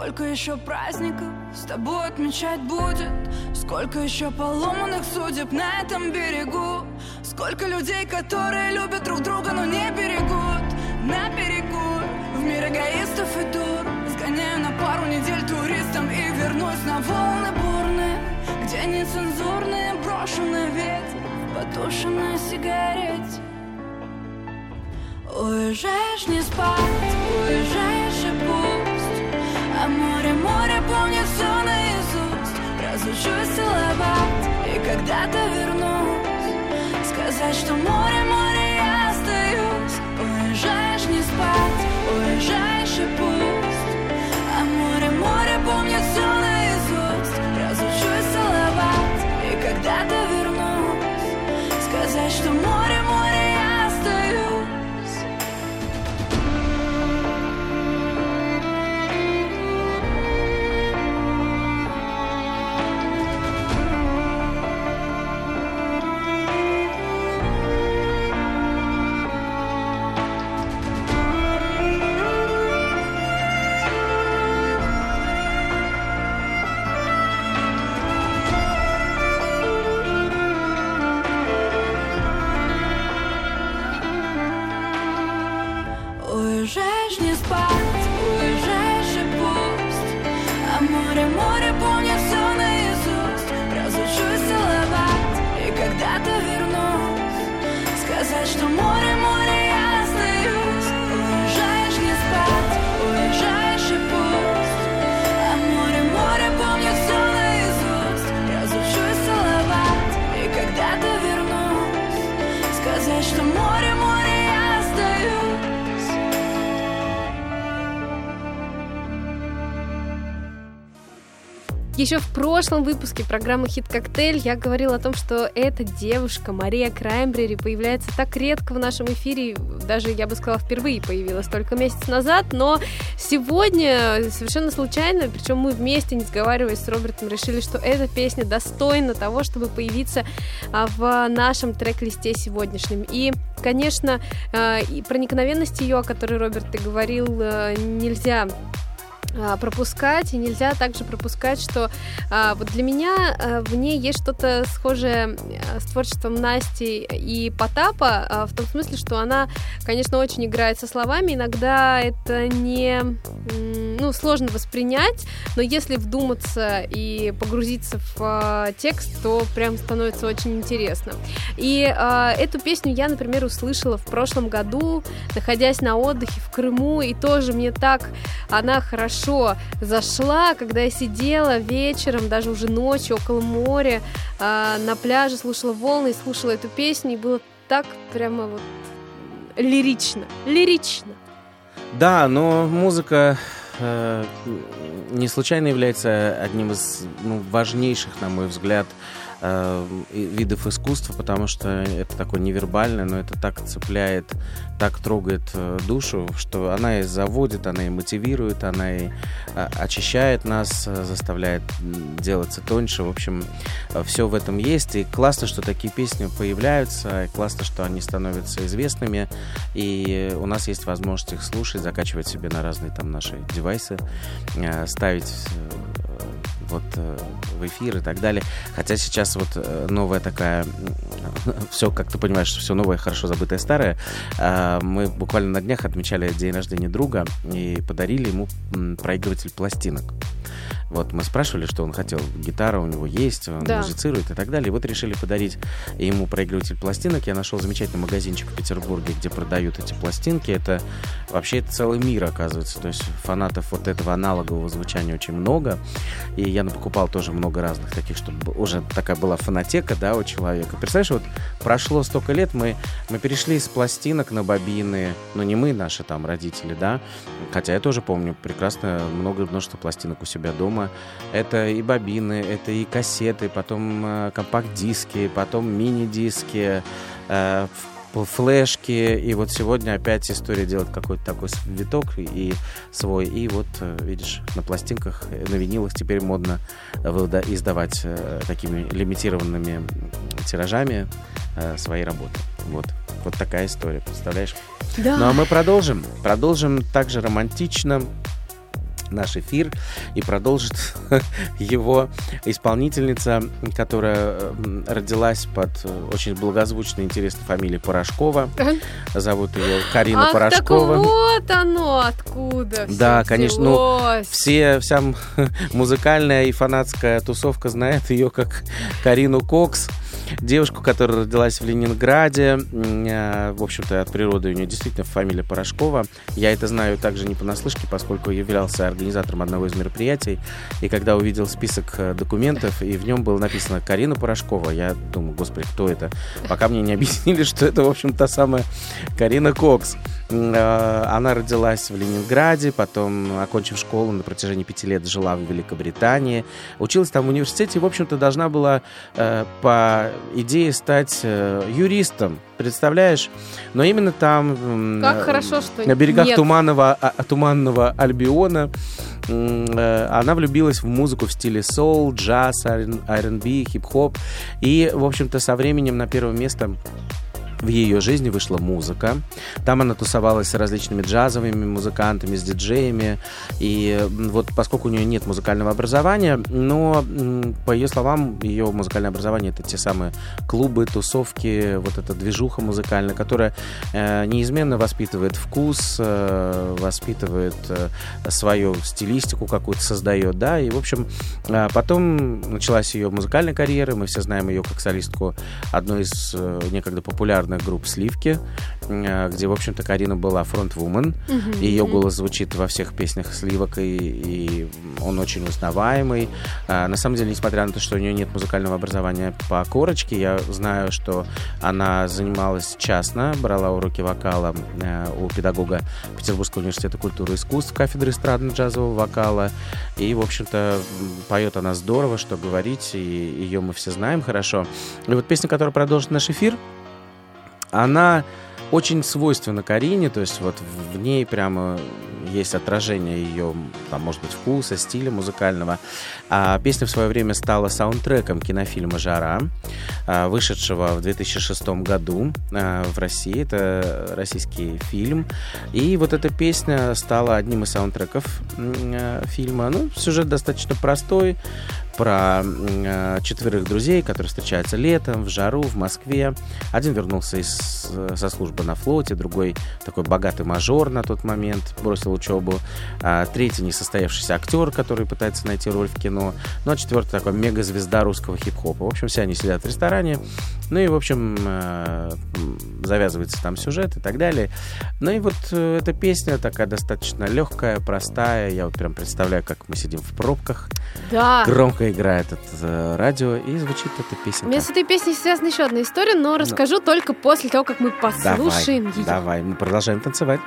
Сколько еще праздников с тобой отмечать будет? Сколько еще поломанных судеб на этом берегу? Сколько людей, которые любят друг друга, но не берегут На берегу в мир эгоистов и дур Сгоняю на пару недель туристом и вернусь на волны бурные Где нецензурные брошенные ветер Потушенная сигарете Уезжаешь не спать, уезжаешь А море, море помнит все наизусть. Разучусь целовать и когда-то вернусь. Сказать, что море, Уезжаешь не спать, уезжаешь и пусть А море, Еще в прошлом выпуске программы «Хит Коктейль» я говорила о том, что эта девушка, Мария Краймбрери, появляется так редко в нашем эфире, даже, я бы сказала, впервые появилась только месяц назад, но сегодня совершенно случайно, причем мы вместе, не сговариваясь с Робертом, решили, что эта песня достойна того, чтобы появиться а, в нашем трек-листе сегодняшнем. И, конечно, а, и проникновенность ее, о которой, Роберт, ты говорил, а, нельзя пропускать, и нельзя также пропускать, что а, вот для меня а, в ней есть что-то схожее а, с творчеством Насти и Потапа, а, в том смысле, что она, конечно, очень играет со словами, иногда это не, ну, сложно воспринять, но если вдуматься и погрузиться в а, текст, то прям становится очень интересно. И а, эту песню я, например, услышала в прошлом году, находясь на отдыхе в Крыму, и тоже мне так она хорошо зашла, когда я сидела вечером, даже уже ночью около моря, а, на пляже, слушала волны слушала эту песню, и было так прямо вот лирично, лирично. Да, но музыка э, не случайно является одним из ну, важнейших, на мой взгляд, э, видов искусства, потому что это такое невербальное, но это так цепляет, так трогает э, душу, что она и заводит, она и мотивирует, она и очищает нас, заставляет делаться тоньше. В общем, все в этом есть. И классно, что такие песни появляются, и классно, что они становятся известными, и у нас есть возможность их слушать, закачивать себе на разные там наши девайсы, э, ставить э, вот э, в эфир и так далее. Хотя сейчас вот э, новая такая, все, как ты понимаешь, все новое, хорошо забытое старое. А, Мы буквально на днях отмечали день рождения друга и подарили ему проигрыватель пластинок. Вот мы спрашивали, что он хотел. Гитара у него есть, он Да. музицирует и так далее. И вот решили подарить ему проигрыватель пластинок. Я нашел замечательный магазинчик в Петербурге, где продают эти пластинки. Это вообще это целый мир, оказывается. То есть фанатов вот этого аналогового звучания очень много. И я покупал тоже много разных таких, чтобы уже такая была фонотека, да, у человека. Представляешь, вот прошло столько лет, мы, мы перешли с пластинок на бобины, ну не мы, наши там родители, да, хотя я тоже помню прекрасно много множество пластинок у себя дома. Это и бобины, это и кассеты, потом э, компакт-диски, потом мини-диски, э, ф- флешки, и вот сегодня опять история делать какой-то такой виток и свой, и вот, э, видишь, на пластинках, э, на винилах теперь модно выда- издавать э, такими лимитированными тиражами э, свои работы. Вот. Вот такая история, представляешь? Да. Ну а мы продолжим. Продолжим также романтично наш эфир и продолжит его исполнительница, которая родилась под э, очень благозвучной интересной фамилией Порошкова. Зовут ее Карина Ах, Порошкова. так вот оно откуда Да, конечно, ну. Все, вся музыкальная и фанатская тусовка знает ее как Карину Кокс. Девушку, которая родилась в Ленинграде. Э, В общем-то, от природы у нее действительно фамилия Порошкова. Я это знаю также не понаслышке, поскольку являлся организатором одного из мероприятий. И когда увидел список э, документов, и в нем было написано Карина Порошкова, я думаю, господи, кто это? Пока мне не объяснили, что это, в общем, та самая Карина Кокс. Э, Она родилась в Ленинграде, потом, окончив школу, на протяжении пяти лет жила в Великобритании. Училась там в университете и, в общем-то, должна была э, по идее стать э, юристом. Представляешь? Но именно там... Как э, хорошо, что На берегах нет. Туманного, а- Туманного Альбиона э, она влюбилась в музыку в стиле соул, джаз, R&B, хип-хоп. И, в общем-то, со временем на первое место в ее жизни вышла музыка. Там она тусовалась с различными джазовыми музыкантами, с диджеями. И вот поскольку у нее нет музыкального образования, но, по ее словам, ее музыкальное образование это те самые клубы, тусовки, вот эта движуха музыкальная, которая э, неизменно воспитывает вкус, э, воспитывает э, свою стилистику какую-то создает, да, и, в общем, э, потом началась ее музыкальная карьера, мы все знаем ее как солистку одной из некогда популярных групп «Сливки», э, где, в общем-то, Карина была фронтвумен, Мгм. ее голос звучит во всех песнях «Сливок», и, и он очень узнаваемый. А, на самом деле, несмотря на то, что у нее нет музыкального образования по корочке, я знаю, что она занималась частно, брала уроки вокала э, у педагога Петербургского университета культуры и искусств, кафедры эстрадно-джазового вокала. И, в общем-то, поет она здорово, что говорить, и ее мы все знаем хорошо. И вот песня, которая продолжит наш эфир, она очень свойственна Карине, то есть вот в ней прямо есть отражение ее, там, может быть, вкуса, стиля музыкального. А песня в свое время стала саундтреком кинофильма «Жара», а, вышедшего в 2006 году а, в России. Это российский фильм. И вот эта песня стала одним из саундтреков э, фильма. Ну, сюжет достаточно простой про э, четверых друзей, которые встречаются летом, в жару, в Москве. Один вернулся из, э, со службы на флоте, другой такой богатый мажор на тот момент, бросил учебу. А, третий несостоявшийся актер, который пытается найти роль в кино. Ну, а четвертый такой мегазвезда русского хип-хопа. В общем, все они сидят в ресторане. Ну и, в общем, э, завязывается там сюжет и так далее. Ну и вот э, эта песня такая достаточно легкая, простая. Я вот прям представляю, как мы сидим в пробках. Да. Громко играет это э, радио, и звучит эта У песенка. меня с этой песней связана еще одна история, но расскажу только после того, как мы послушаем давай, ее. давай, мы продолжаем танцевать.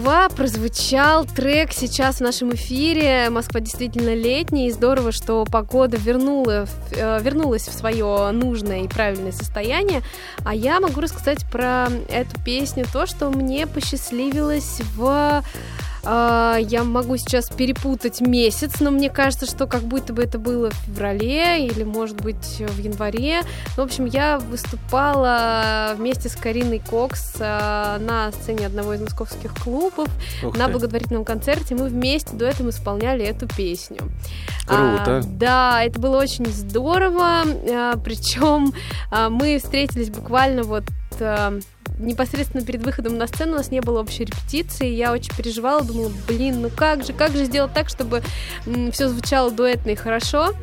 Москва прозвучал трек сейчас в нашем эфире. Москва действительно летняя, и здорово, что погода вернула, э, вернулась в свое нужное и правильное состояние. А я могу рассказать про эту песню то, что мне посчастливилось в а, я могу сейчас перепутать месяц, но мне кажется, что как будто бы это было в феврале или, может быть, в январе. В общем, я выступала вместе с Кариной Кокс а, на сцене одного из московских клубов Ух на ты. благотворительном концерте. Мы вместе дуэтом исполняли эту песню. Круто. А, да, это было очень здорово. причем мы встретились буквально вот а, непосредственно перед выходом на сцену у нас не было общей репетиции. Я очень переживала, думала, блин, ну как же, как же сделать так, чтобы все звучало дуэтно и хорошо.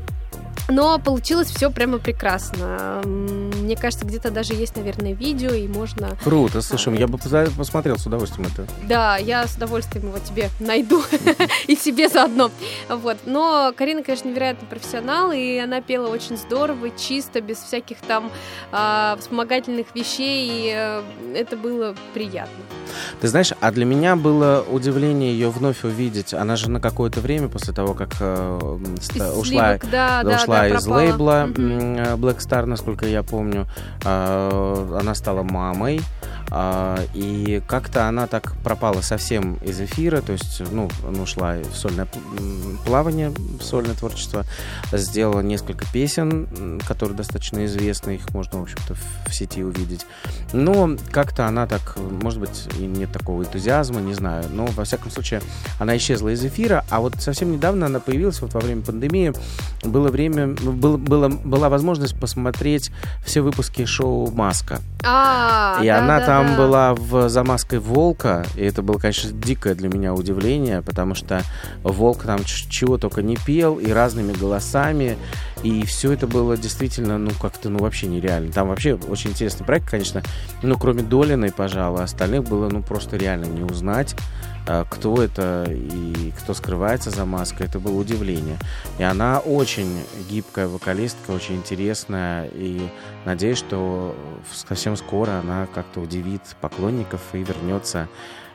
Но получилось все прямо прекрасно. Мне кажется, где-то даже есть, наверное, видео, и можно... Круто, слушай, я бы посмотрел с удовольствием это. Да, я с удовольствием его тебе найду и себе заодно. Вот. Но Карина, конечно, невероятный профессионал, и она пела очень здорово, чисто, без всяких там а, вспомогательных вещей, и э, это было приятно. Ты знаешь, а для меня было удивление ее вновь увидеть. Она же на какое-то время после того, как э, ушла, да, да, ушла да, из пропала. лейбла Black Star, насколько я помню, э, она стала мамой. А, и как-то она так пропала совсем из эфира, то есть, ну, ушла в сольное плавание, в сольное творчество, сделала несколько песен, которые достаточно известны, их можно, в общем-то, в, сети увидеть. Но как-то она так, может быть, и нет такого энтузиазма, не знаю. Но, во всяком случае, она исчезла из эфира, а вот совсем недавно она появилась вот во время пандемии. Было время, было, было, была возможность посмотреть все выпуски шоу «Маска». А, И да, она да, там да. была в замазкой волка, и это было, конечно, дикое для меня удивление, потому что волк там чего только не пел, и разными голосами, и все это было действительно, ну, как-то, ну, вообще нереально. Там вообще очень интересный проект, конечно, ну, кроме Долиной, пожалуй, остальных было, ну, просто реально не узнать, кто это и кто скрывается за маской, это было удивление. И она очень гибкая вокалистка, очень интересная, и надеюсь, что совсем скоро она как-то удивит поклонников и вернется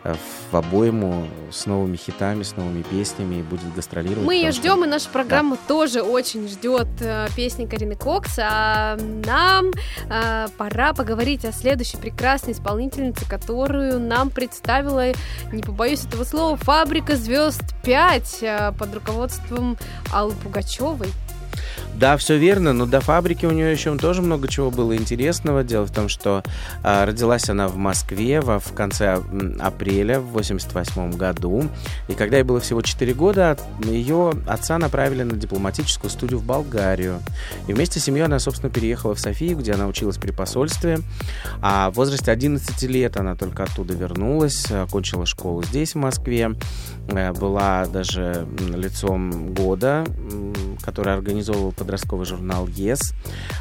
в обойму с новыми хитами, с новыми песнями и будет гастролировать. Мы ее что- ждем, и наша программа тоже очень ждет э, песни Карины Кокс. А нам э, пора поговорить о следующей прекрасной исполнительнице, которую нам представила, не побоюсь этого слова, фабрика звезд 5 под руководством Аллы Пугачевой. Да, все верно, но до фабрики у нее еще тоже много чего было интересного. Дело в том, что а, родилась она в Москве во, в конце апреля в 88 году. И когда ей было всего 4 года, ее отца направили на дипломатическую студию в Болгарию. И вместе с семьей она, собственно, переехала в Софию, где она училась при посольстве. А в возрасте 11 лет она только оттуда вернулась, окончила школу здесь, в Москве. Э, Была даже лицом года, который организовывал подростковый журнал ЕС.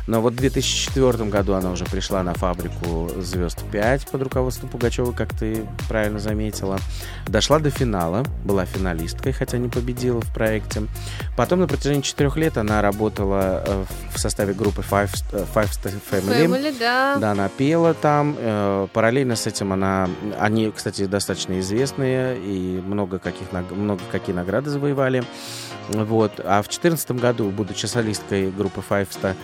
Но вот в 2004 году она уже пришла на фабрику «Звезд 5» под руководством Пугачева, как ты правильно заметила. Дошла до финала, была финалисткой, хотя не победила в проекте. Потом на протяжении четырех лет она работала э, в составе группы Five, St- Five Star Family. Family, да. Да, она пела там. э, Параллельно с этим она... Они, кстати, достаточно известные и много каких, много какие награды завоевали. Вот. А в 2014 году, будучи солисткой группы Five Star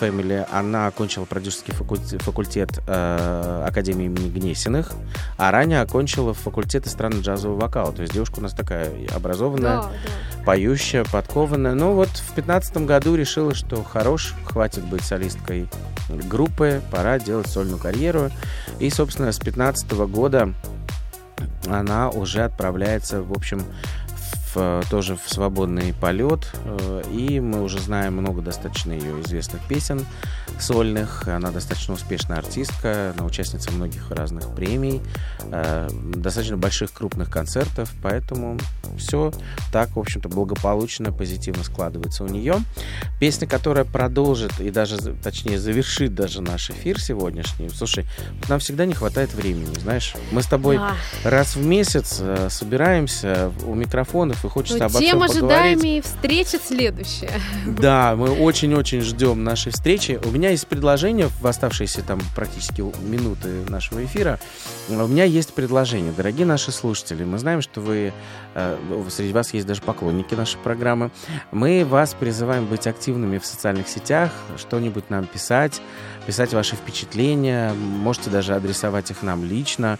Family, она окончила продюсерский факульт- факультет э, Академии имени Гнесиных, а ранее окончила факультет эстрадно-джазового вокала. То есть девушка у нас такая образованная, Да, да. поющая, подкованная. Но вот в 2015 году решила, что хорош, хватит быть солисткой группы, пора делать сольную карьеру. И, собственно, с 2015 года она уже отправляется, в общем, в, тоже в свободный полет. Э, И мы уже знаем много достаточно ее известных песен сольных. Она достаточно успешная артистка, она участница многих разных премий, э, достаточно больших крупных концертов, поэтому все так, в общем-то, благополучно, позитивно складывается у нее. Песня, которая продолжит и даже, точнее, завершит даже наш эфир сегодняшний. Слушай, нам всегда не хватает времени, знаешь. Мы с тобой Да. раз в месяц э, собираемся у микрофонов и хочется Ну, обо всем поговорить. ожидаем и встреча следующая. Да, мы очень-очень ждем нашей встречи. У меня есть предложение в оставшиеся там практически минуты нашего эфира. У меня есть предложение, дорогие наши слушатели. Мы знаем, что вы э, среди вас есть даже поклонники нашей программы. Мы вас призываем быть активными в социальных сетях, что-нибудь нам писать, писать ваши впечатления. Можете даже адресовать их нам лично,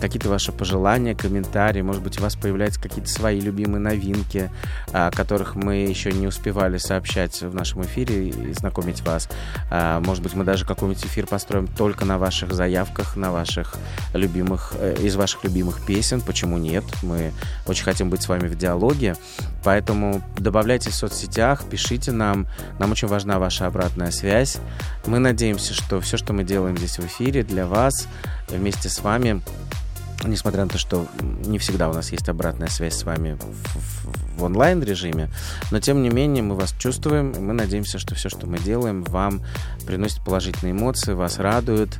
какие-то ваши пожелания, комментарии. Может быть, у вас появляются какие-то свои любимые новинки, о которых мы еще не успевали сообщать в нашем эфире и знакомить вас. А, Может быть, мы даже какой-нибудь эфир построим только на ваших заявках, на ваших любимых, э, из ваших любимых песен. Почему нет? Мы очень хотим быть с вами в диалоге. Поэтому добавляйтесь в соцсетях, пишите нам. Нам очень важна ваша обратная связь. Мы надеемся, что все, что мы делаем здесь в эфире для вас, вместе с вами, несмотря на то, что не всегда у нас есть обратная связь с вами в, в- в онлайн-режиме, но тем не менее мы вас чувствуем, и мы надеемся, что все, что мы делаем, вам приносит положительные эмоции, вас радует,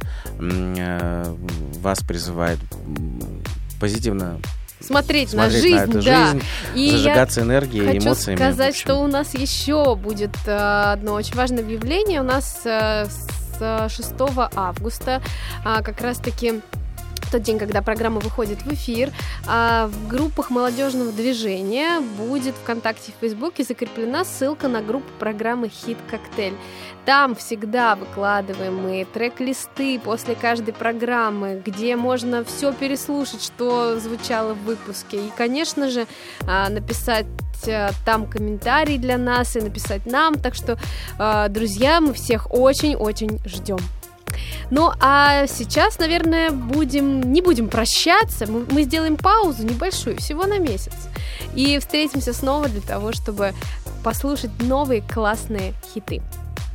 э, вас призывает позитивно Смотреть, на смотреть жизнь, на да. жизнь, И зажигаться энергией и Хочу эмоциями. в сказать, что у нас еще будет э, одно очень важное объявление. У нас э, с 6 августа а, как раз-таки тот день, когда программа выходит в эфир, а, в группах молодежного движения будет ВКонтакте и Фейсбуке закреплена ссылка на группу программы «Хит Коктейль». Там всегда выкладываем мы трек-листы после каждой программы, где можно все переслушать, что звучало в выпуске. И, конечно же, а, написать э, там комментарий для нас и написать нам. Так что, э, друзья, мы всех очень-очень ждем. Ну, а сейчас, наверное, будем, не будем прощаться, мы, мы сделаем паузу небольшую, всего на месяц. И встретимся снова для того, чтобы послушать новые классные хиты.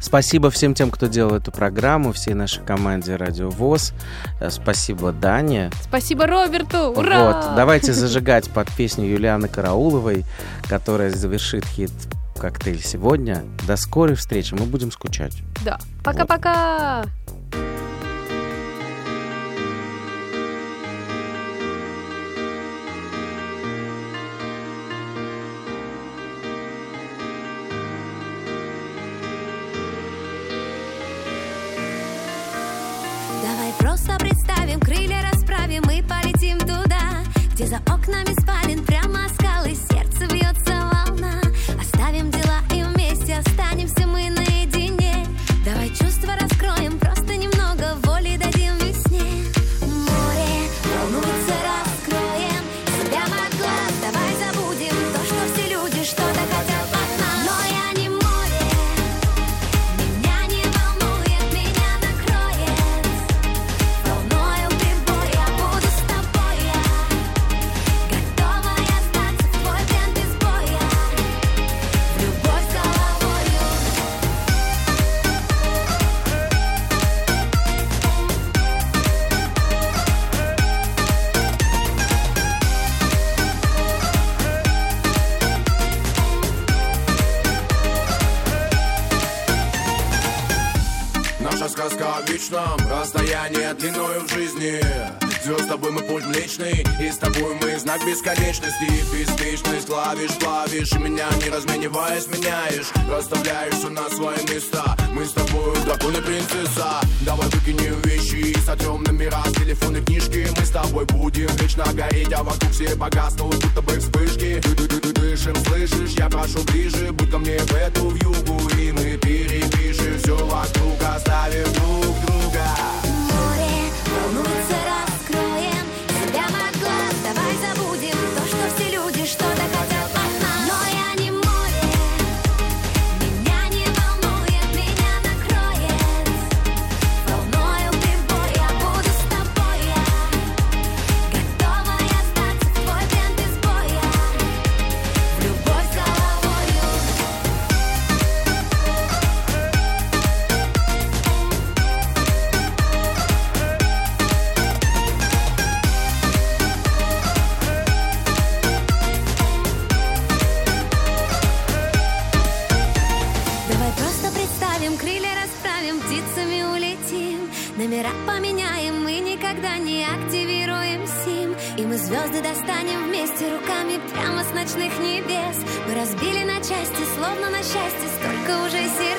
Спасибо всем тем, кто делал эту программу, всей нашей команде Радио ВОЗ. Э, Спасибо Дане. Спасибо Роберту! Ура! Вот, давайте зажигать под песню Юлианы Карауловой, которая завершит хит «Коктейль» сегодня. До скорой встречи, мы будем скучать. Да. Пока-пока! Давай знак бесконечности. Беспечность клавиш, клавиш И меня не размениваясь меняешь. Расставляешь все на свои места. Мы с тобой дракон и принцесса. Давай выкинем вещи и сотрем номера с телефонной книжки. Мы с тобой будем вечно гореть А вокруг все погаснут, будто бы вспышки. Ды- Дышим, слышишь, я прошу ближе Будь ко мне в эту вьюгу И мы перепишем все вокруг Оставим друг друга. Море волнуется, ночных небес. Мы разбили на части, словно на счастье, столько уже волнуется